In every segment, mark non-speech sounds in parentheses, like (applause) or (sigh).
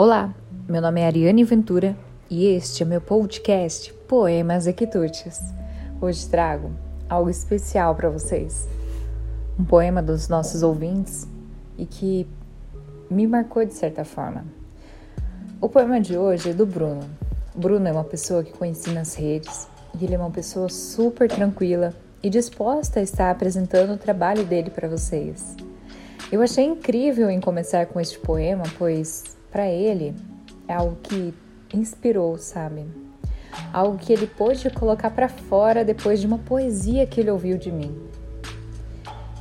Olá, meu nome é Ariane Ventura e este é meu podcast Poemas e Quitutes. Hoje trago algo especial para vocês. Um poema dos nossos ouvintes e que me marcou de certa forma. O poema de hoje é do Bruno. Bruno é uma pessoa que conheci nas redes e ele é uma pessoa super tranquila e disposta a estar apresentando o trabalho dele para vocês. Eu achei incrível em começar com este poema, pois para ele é algo que inspirou, sabe? Algo que ele pôde colocar para fora depois de uma poesia que ele ouviu de mim.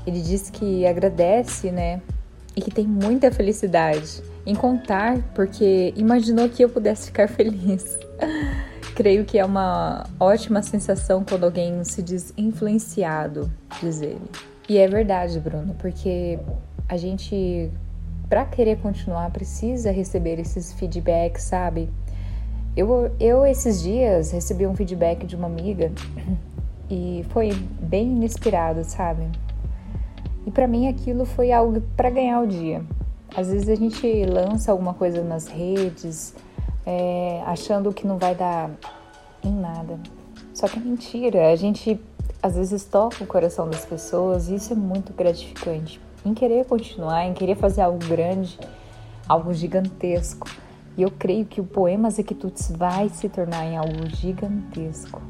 Ele disse que agradece, né? E que tem muita felicidade em contar, porque imaginou que eu pudesse ficar (laughs) feliz. Creio que é uma ótima sensação quando alguém se diz influenciado, diz ele. E é verdade, Bruno, porque a gente, para querer continuar, precisa receber esses feedbacks, sabe? Eu, eu, esses dias, recebi um feedback de uma amiga (clears throat) e foi bem inesperado, sabe? E para mim aquilo foi algo para ganhar o dia. Às vezes a gente lança alguma coisa nas redes, é, achando que não vai dar em nada. Só que é mentira. A gente às vezes toca o coração das pessoas e isso é muito gratificante em querer continuar, em querer fazer algo grande, algo gigantesco. E eu creio que o Poemas Equitudes vai se tornar em algo gigantesco.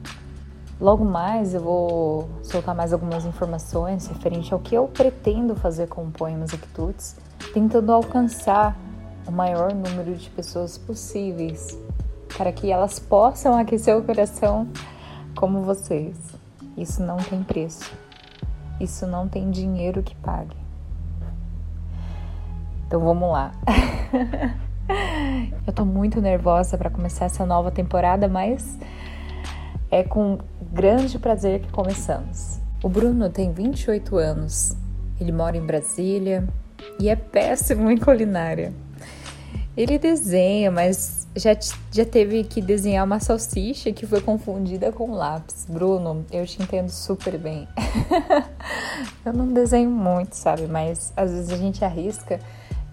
Logo mais eu vou soltar mais algumas informações referente ao que eu pretendo fazer com o Poemas Equitudes, tentando alcançar o maior número de pessoas possíveis, para que elas possam aquecer o coração como vocês. Isso não tem preço. Isso não tem dinheiro que pague. Então vamos lá. (laughs) Eu tô muito nervosa para começar essa nova temporada, mas é com grande prazer que começamos. O Bruno tem 28 anos. Ele mora em Brasília e é péssimo em culinária. Ele desenha, mas já, já teve que desenhar uma salsicha que foi confundida com lápis. Bruno, eu te entendo super bem. (laughs) eu não desenho muito, sabe? Mas às vezes a gente arrisca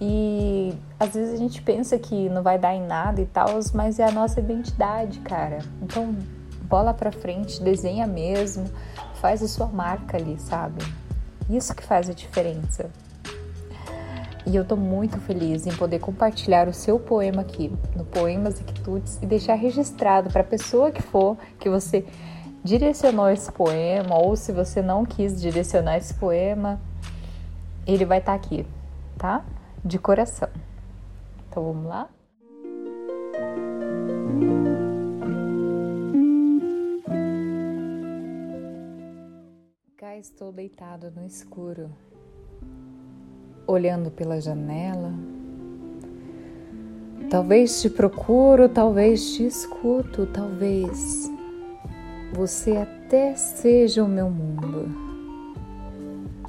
e às vezes a gente pensa que não vai dar em nada e tal, mas é a nossa identidade, cara. Então, bola pra frente, desenha mesmo, faz a sua marca ali, sabe? Isso que faz a diferença. E eu tô muito feliz em poder compartilhar o seu poema aqui, no Poemas e Quitutes, e deixar registrado para a pessoa que for que você direcionou esse poema, ou se você não quis direcionar esse poema, ele vai estar tá aqui, tá? De coração. Então vamos lá? Cá estou deitado no escuro, olhando pela janela. Talvez te procuro, talvez te escuto, talvez você até seja o meu mundo.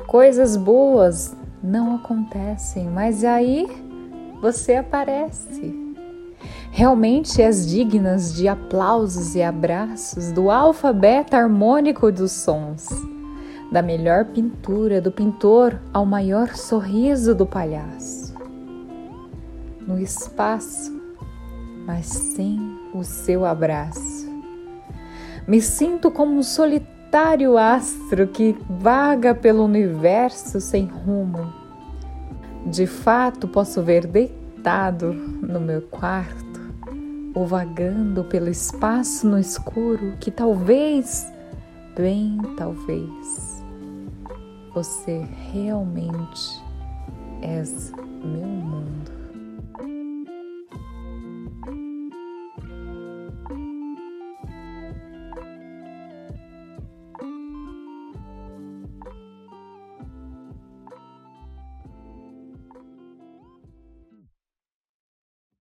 Coisas boas não acontecem, mas aí você aparece. Realmente és dignas de aplausos e abraços do alfabeto harmônico dos sons, da melhor pintura do pintor ao maior sorriso do palhaço. No espaço, mas sem o seu abraço. Me sinto como um solitário solitário astro que vaga pelo universo sem rumo. De fato, posso ver deitado no meu quarto, ou vagando pelo espaço no escuro, que talvez, bem talvez, você realmente és meu mundo.